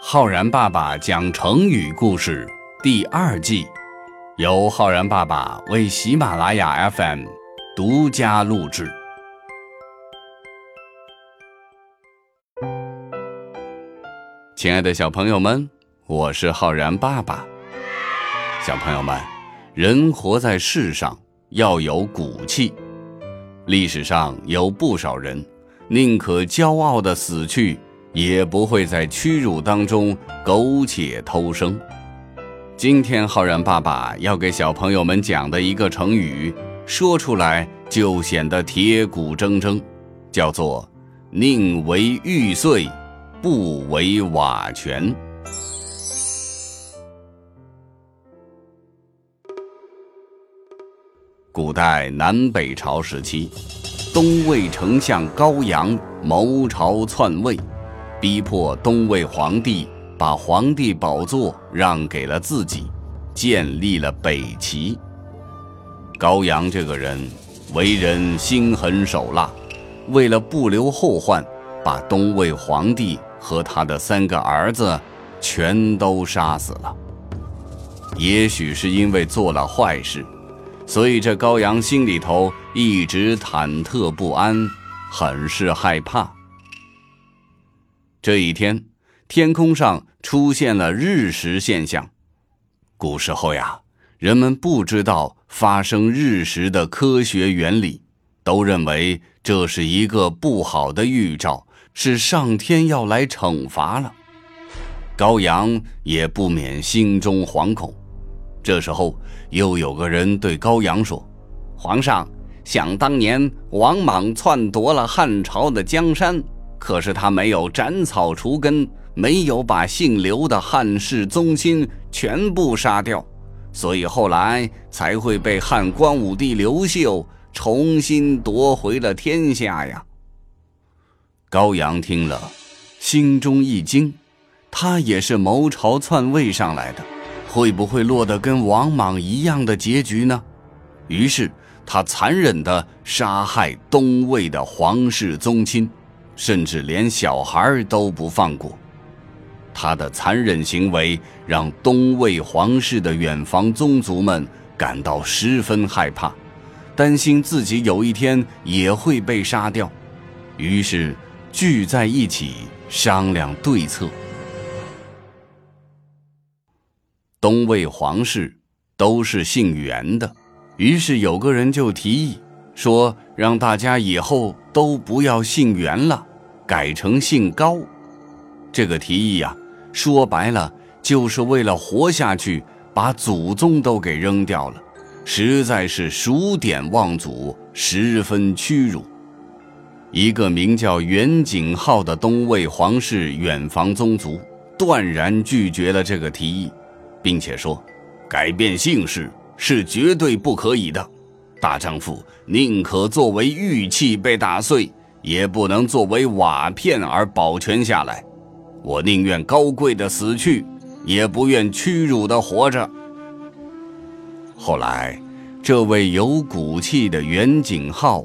浩然爸爸讲成语故事第二季，由浩然爸爸为喜马拉雅 FM 独家录制。亲爱的小朋友们，我是浩然爸爸。小朋友们，人活在世上要有骨气。历史上有不少人宁可骄傲的死去。也不会在屈辱当中苟且偷生。今天浩然爸爸要给小朋友们讲的一个成语，说出来就显得铁骨铮铮，叫做“宁为玉碎，不为瓦全”。古代南北朝时期，东魏丞相高阳谋朝篡位。逼迫东魏皇帝把皇帝宝座让给了自己，建立了北齐。高阳这个人为人心狠手辣，为了不留后患，把东魏皇帝和他的三个儿子全都杀死了。也许是因为做了坏事，所以这高阳心里头一直忐忑不安，很是害怕。这一天，天空上出现了日食现象。古时候呀，人们不知道发生日食的科学原理，都认为这是一个不好的预兆，是上天要来惩罚了。高阳也不免心中惶恐。这时候，又有个人对高阳说：“皇上，想当年王莽篡夺了汉朝的江山。”可是他没有斩草除根，没有把姓刘的汉室宗亲全部杀掉，所以后来才会被汉光武帝刘秀重新夺回了天下呀。高阳听了，心中一惊，他也是谋朝篡位上来的，会不会落得跟王莽一样的结局呢？于是他残忍地杀害东魏的皇室宗亲。甚至连小孩都不放过，他的残忍行为让东魏皇室的远房宗族们感到十分害怕，担心自己有一天也会被杀掉，于是聚在一起商量对策。东魏皇室都是姓袁的，于是有个人就提议说，让大家以后都不要姓袁了。改成姓高，这个提议呀，说白了就是为了活下去，把祖宗都给扔掉了，实在是数典忘祖，十分屈辱。一个名叫袁景浩的东魏皇室远房宗族断然拒绝了这个提议，并且说，改变姓氏是绝对不可以的，大丈夫宁可作为玉器被打碎。也不能作为瓦片而保全下来，我宁愿高贵的死去，也不愿屈辱的活着。后来，这位有骨气的袁景浩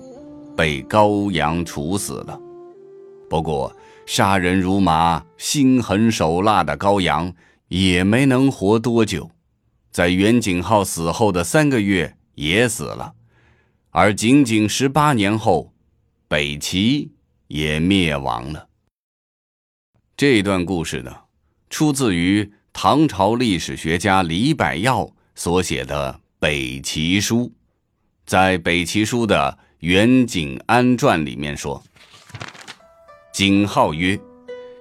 被高阳处死了。不过，杀人如麻、心狠手辣的高阳也没能活多久，在袁景浩死后的三个月也死了，而仅仅十八年后。北齐也灭亡了。这段故事呢，出自于唐朝历史学家李百药所写的《北齐书》。在《北齐书》的《袁景安传》里面说：“景浩曰：‘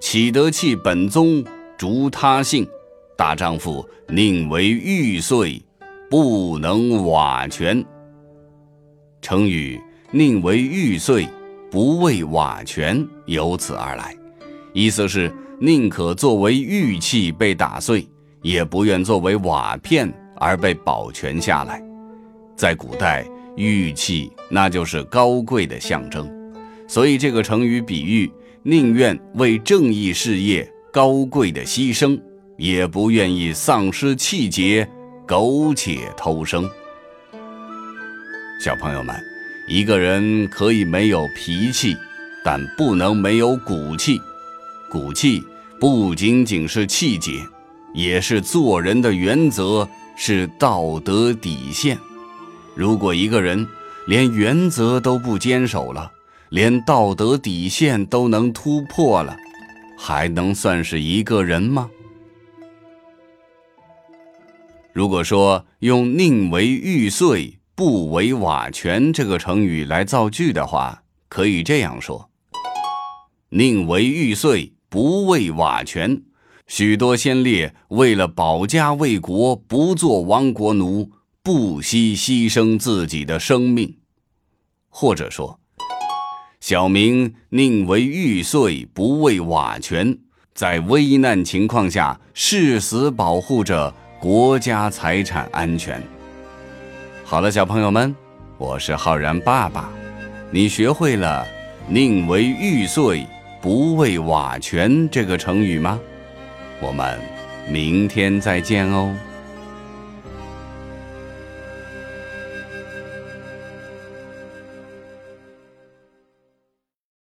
岂得弃本宗，逐他姓？大丈夫宁为玉碎，不能瓦全。’成语‘宁为玉碎’。”不为瓦全，由此而来，意思是宁可作为玉器被打碎，也不愿作为瓦片而被保全下来。在古代，玉器那就是高贵的象征，所以这个成语比喻宁愿为正义事业高贵的牺牲，也不愿意丧失气节，苟且偷生。小朋友们。一个人可以没有脾气，但不能没有骨气。骨气不仅仅是气节，也是做人的原则，是道德底线。如果一个人连原则都不坚守了，连道德底线都能突破了，还能算是一个人吗？如果说用“宁为玉碎，不为瓦全”这个成语来造句的话，可以这样说：“宁为玉碎，不为瓦全。”许多先烈为了保家卫国，不做亡国奴，不惜牺牲自己的生命。或者说，小明宁为玉碎，不为瓦全，在危难情况下誓死保护着。国家财产安全。好了，小朋友们，我是浩然爸爸。你学会了“宁为玉碎，不为瓦全”这个成语吗？我们明天再见哦。